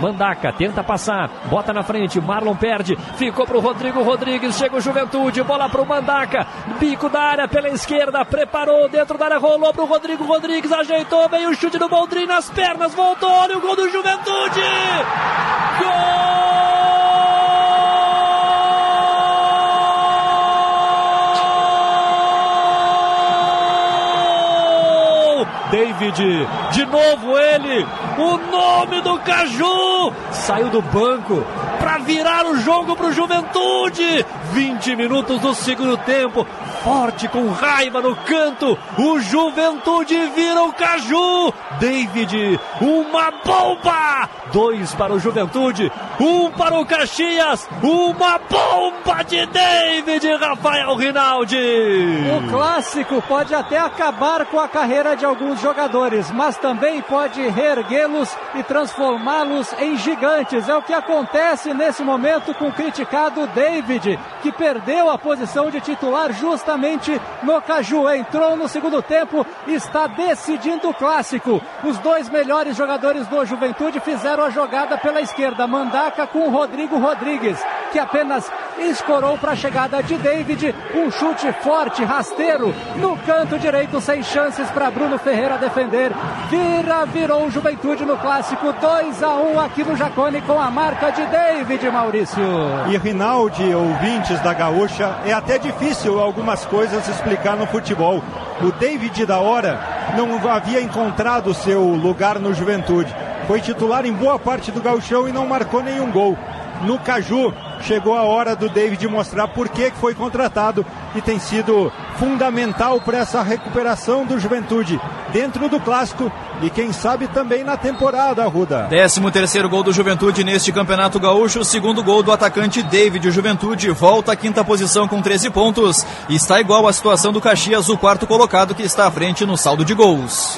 Mandaca tenta passar, bota na frente, Marlon perde, ficou pro Rodrigo Rodrigues, chega o Juventude, bola pro Mandaca, bico da área pela esquerda, preparou dentro da área, rolou pro Rodrigo Rodrigues, ajeitou, veio o chute do Boldrin nas pernas, voltou, olha o gol do Juventude! Gol! David, de novo ele, o nome do Caju, saiu do banco para virar o jogo para o Juventude. 20 minutos do segundo tempo, forte com raiva no canto, o Juventude vira o Caju. David, uma bomba! Dois para o Juventude, um para o Caxias, uma bomba de David Rafael Rinaldi. O clássico pode até acabar com a carreira de alguns jogadores, mas também pode reerguê-los e transformá-los em gigantes. É o que acontece nesse momento com o criticado David, que perdeu a posição de titular justamente no Caju. Entrou no segundo tempo está decidindo o clássico. Os dois melhores jogadores do Juventude fizeram a jogada pela esquerda. Mandaca com Rodrigo Rodrigues, que apenas escorou para a chegada de David. Um chute forte, rasteiro, no canto direito, sem chances para Bruno Ferreira defender. Vira, virou Juventude no clássico 2 a 1 aqui no Jacone com a marca de David Maurício. E Rinaldi, ouvintes da Gaúcha, é até difícil algumas coisas explicar no futebol. O David da hora não havia encontrado seu lugar no Juventude. Foi titular em boa parte do gauchão e não marcou nenhum gol. No Caju, chegou a hora do David mostrar por que foi contratado e tem sido fundamental para essa recuperação do Juventude dentro do clássico e quem sabe também na temporada, Ruda. 13 terceiro gol do Juventude neste Campeonato Gaúcho, segundo gol do atacante David. O Juventude volta à quinta posição com 13 pontos. Está igual à situação do Caxias, o quarto colocado que está à frente no saldo de gols.